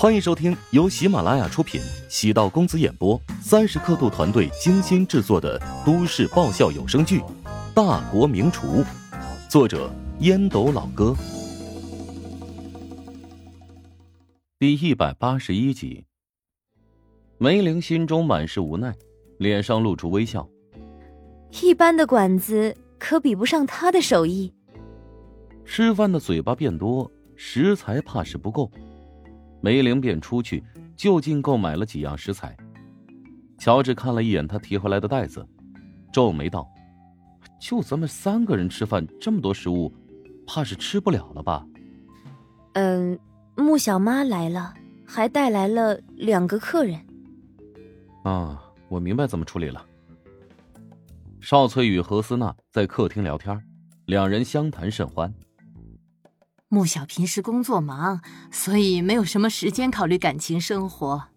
欢迎收听由喜马拉雅出品、喜道公子演播、三十刻度团队精心制作的都市爆笑有声剧《大国名厨》，作者烟斗老哥，第一百八十一集。梅玲心中满是无奈，脸上露出微笑。一般的馆子可比不上他的手艺。吃饭的嘴巴变多，食材怕是不够。梅玲便出去就近购买了几样食材。乔治看了一眼他提回来的袋子，皱眉道：“就咱们三个人吃饭，这么多食物，怕是吃不了了吧？”“嗯，穆小妈来了，还带来了两个客人。”“啊，我明白怎么处理了。”邵翠与何思娜在客厅聊天，两人相谈甚欢。穆小平时工作忙，所以没有什么时间考虑感情生活。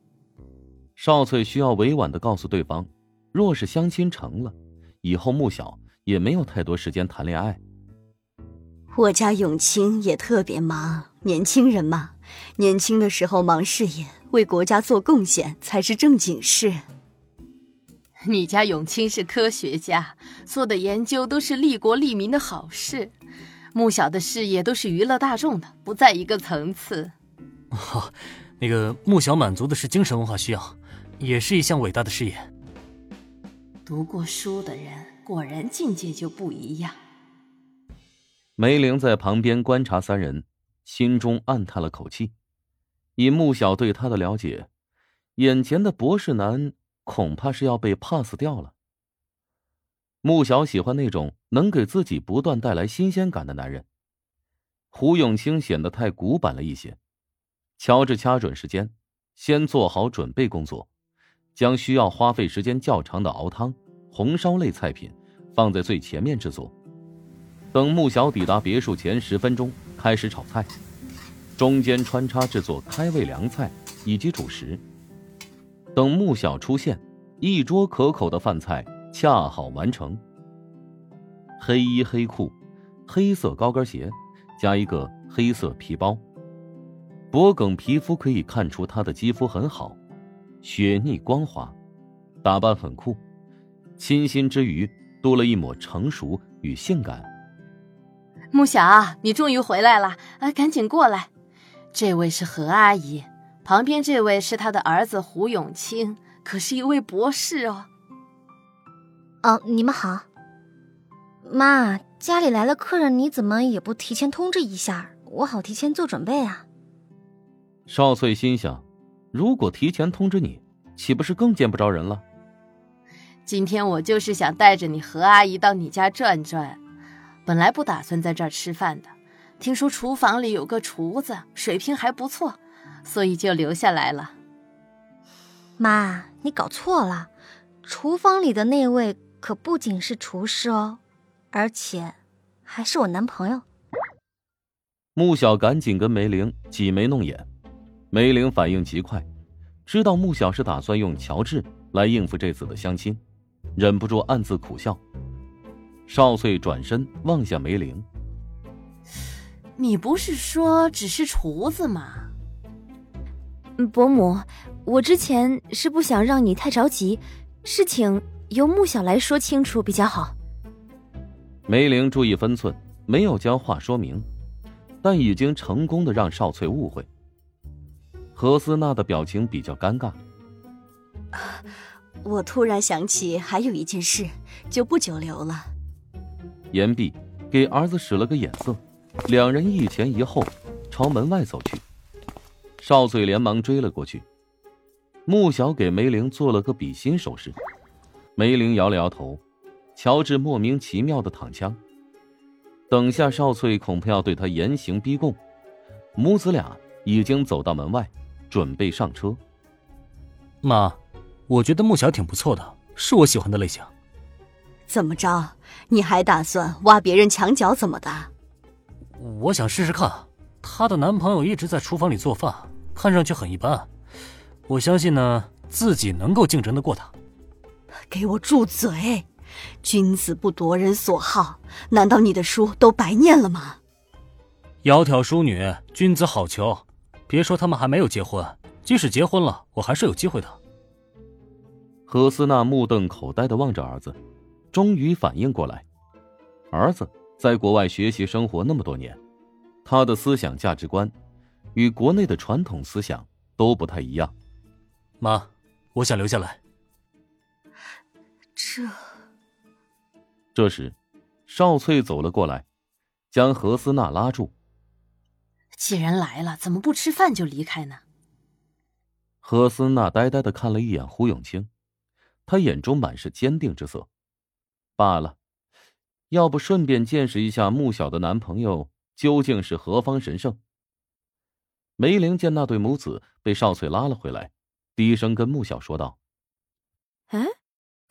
少翠需要委婉的告诉对方，若是相亲成了，以后穆小也没有太多时间谈恋爱。我家永清也特别忙，年轻人嘛，年轻的时候忙事业，为国家做贡献才是正经事。你家永清是科学家，做的研究都是利国利民的好事。穆小的事业都是娱乐大众的，不在一个层次。哦，那个穆小满足的是精神文化需要，也是一项伟大的事业。读过书的人果然境界就不一样。梅玲在旁边观察三人，心中暗叹了口气。以穆小对他的了解，眼前的博士男恐怕是要被 pass 掉了。穆小喜欢那种能给自己不断带来新鲜感的男人。胡永清显得太古板了一些。乔治掐准时间，先做好准备工作，将需要花费时间较长的熬汤、红烧类菜品放在最前面制作。等穆小抵达别墅前十分钟开始炒菜，中间穿插制作开胃凉菜以及主食。等穆小出现，一桌可口的饭菜。恰好完成。黑衣黑裤，黑色高跟鞋，加一个黑色皮包。脖梗皮肤可以看出他的肌肤很好，雪腻光滑，打扮很酷，清新之余多了一抹成熟与性感。穆小，你终于回来了啊！赶紧过来，这位是何阿姨，旁边这位是她的儿子胡永清，可是一位博士哦。哦，你们好。妈，家里来了客人，你怎么也不提前通知一下，我好提前做准备啊。少翠心想，如果提前通知你，岂不是更见不着人了？今天我就是想带着你何阿姨到你家转转，本来不打算在这儿吃饭的，听说厨房里有个厨子，水平还不错，所以就留下来了。妈，你搞错了，厨房里的那位。可不仅是厨师哦，而且还是我男朋友。穆小赶紧跟梅玲挤眉弄眼，梅玲反应极快，知道穆小是打算用乔治来应付这次的相亲，忍不住暗自苦笑。少翠转身望向梅玲：“你不是说只是厨子吗？”伯母，我之前是不想让你太着急，事情。由穆小来说清楚比较好。梅玲注意分寸，没有将话说明，但已经成功的让少翠误会。何思娜的表情比较尴尬。我突然想起还有一件事，就不久留了。言毕，给儿子使了个眼色，两人一前一后朝门外走去。少翠连忙追了过去。穆小给梅玲做了个比心手势。梅玲摇了摇头，乔治莫名其妙的躺枪。等下少翠恐怕要对他严刑逼供。母子俩已经走到门外，准备上车。妈，我觉得穆小挺不错的，是我喜欢的类型。怎么着？你还打算挖别人墙角怎么的？我想试试看。她的男朋友一直在厨房里做饭，看上去很一般。我相信呢，自己能够竞争得过他。给我住嘴！君子不夺人所好，难道你的书都白念了吗？窈窕淑女，君子好逑。别说他们还没有结婚，即使结婚了，我还是有机会的。何思娜目瞪口呆的望着儿子，终于反应过来，儿子在国外学习生活那么多年，他的思想价值观与国内的传统思想都不太一样。妈，我想留下来。这……这时，少翠走了过来，将何思娜拉住。既然来了，怎么不吃饭就离开呢？何思娜呆呆的看了一眼胡永清。他眼中满是坚定之色。罢了，要不顺便见识一下穆小的男朋友究竟是何方神圣？梅玲见那对母子被少翠拉了回来，低声跟穆小说道：“哎，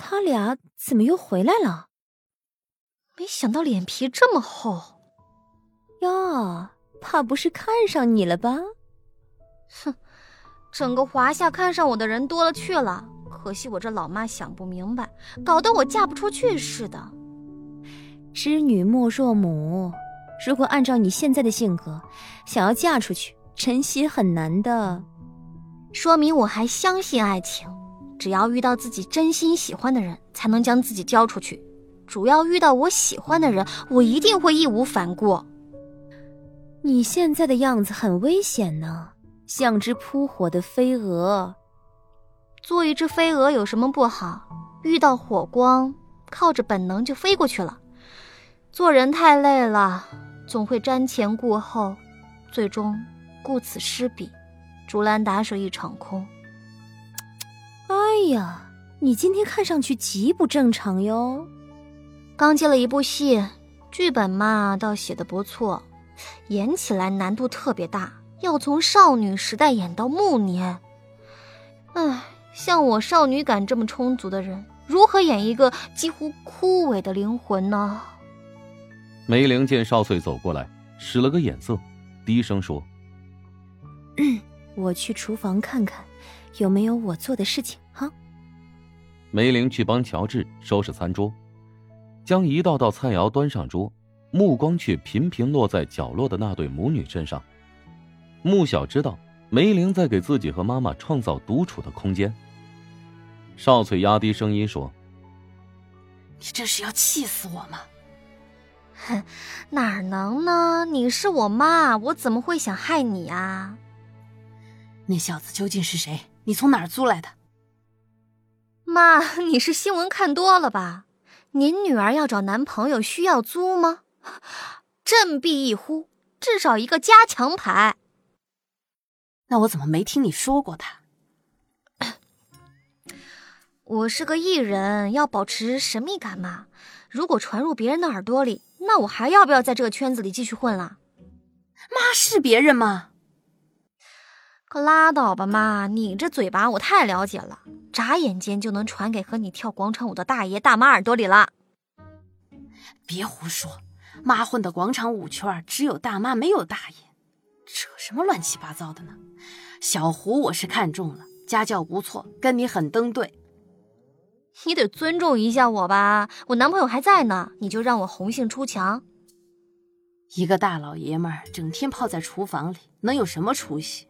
他俩怎么又回来了？没想到脸皮这么厚。哟，怕不是看上你了吧？哼，整个华夏看上我的人多了去了。”可惜我这老妈想不明白，搞得我嫁不出去似的。知女莫若母，如果按照你现在的性格，想要嫁出去，真心很难的。说明我还相信爱情，只要遇到自己真心喜欢的人，才能将自己交出去。主要遇到我喜欢的人，我一定会义无反顾。你现在的样子很危险呢，像只扑火的飞蛾。做一只飞蛾有什么不好？遇到火光，靠着本能就飞过去了。做人太累了，总会瞻前顾后，最终顾此失彼，竹篮打水一场空。哎呀，你今天看上去极不正常哟。刚接了一部戏，剧本嘛倒写的不错，演起来难度特别大，要从少女时代演到暮年。唉。像我少女感这么充足的人，如何演一个几乎枯萎的灵魂呢？梅玲见少岁走过来，使了个眼色，低声说：“我去厨房看看，有没有我做的事情。”哈。梅玲去帮乔治收拾餐桌，将一道道菜肴端上桌，目光却频频落在角落的那对母女身上。穆晓知道。梅玲在给自己和妈妈创造独处的空间。少翠压低声音说：“你这是要气死我吗？”“哼，哪能呢？你是我妈，我怎么会想害你啊？”“那小子究竟是谁？你从哪儿租来的？”“妈，你是新闻看多了吧？您女儿要找男朋友需要租吗？振臂一呼，至少一个加强牌。”那我怎么没听你说过他？我是个艺人，要保持神秘感嘛。如果传入别人的耳朵里，那我还要不要在这个圈子里继续混了？妈是别人吗？可拉倒吧，妈！你这嘴巴我太了解了，眨眼间就能传给和你跳广场舞的大爷大妈耳朵里了。别胡说，妈混的广场舞圈只有大妈，没有大爷。扯什么乱七八糟的呢？小胡我是看中了，家教不错，跟你很登对。你得尊重一下我吧，我男朋友还在呢，你就让我红杏出墙？一个大老爷们儿整天泡在厨房里，能有什么出息？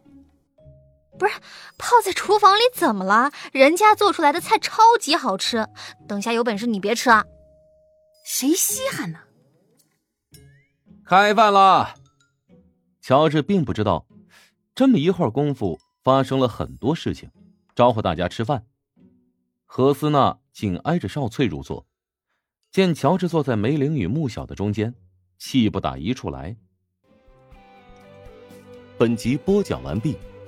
不是泡在厨房里怎么了？人家做出来的菜超级好吃，等下有本事你别吃啊！谁稀罕呢？开饭了。乔治并不知道，这么一会儿功夫发生了很多事情，招呼大家吃饭。何思娜紧挨着邵翠入座，见乔治坐在梅玲与穆小的中间，气不打一处来。本集播讲完毕，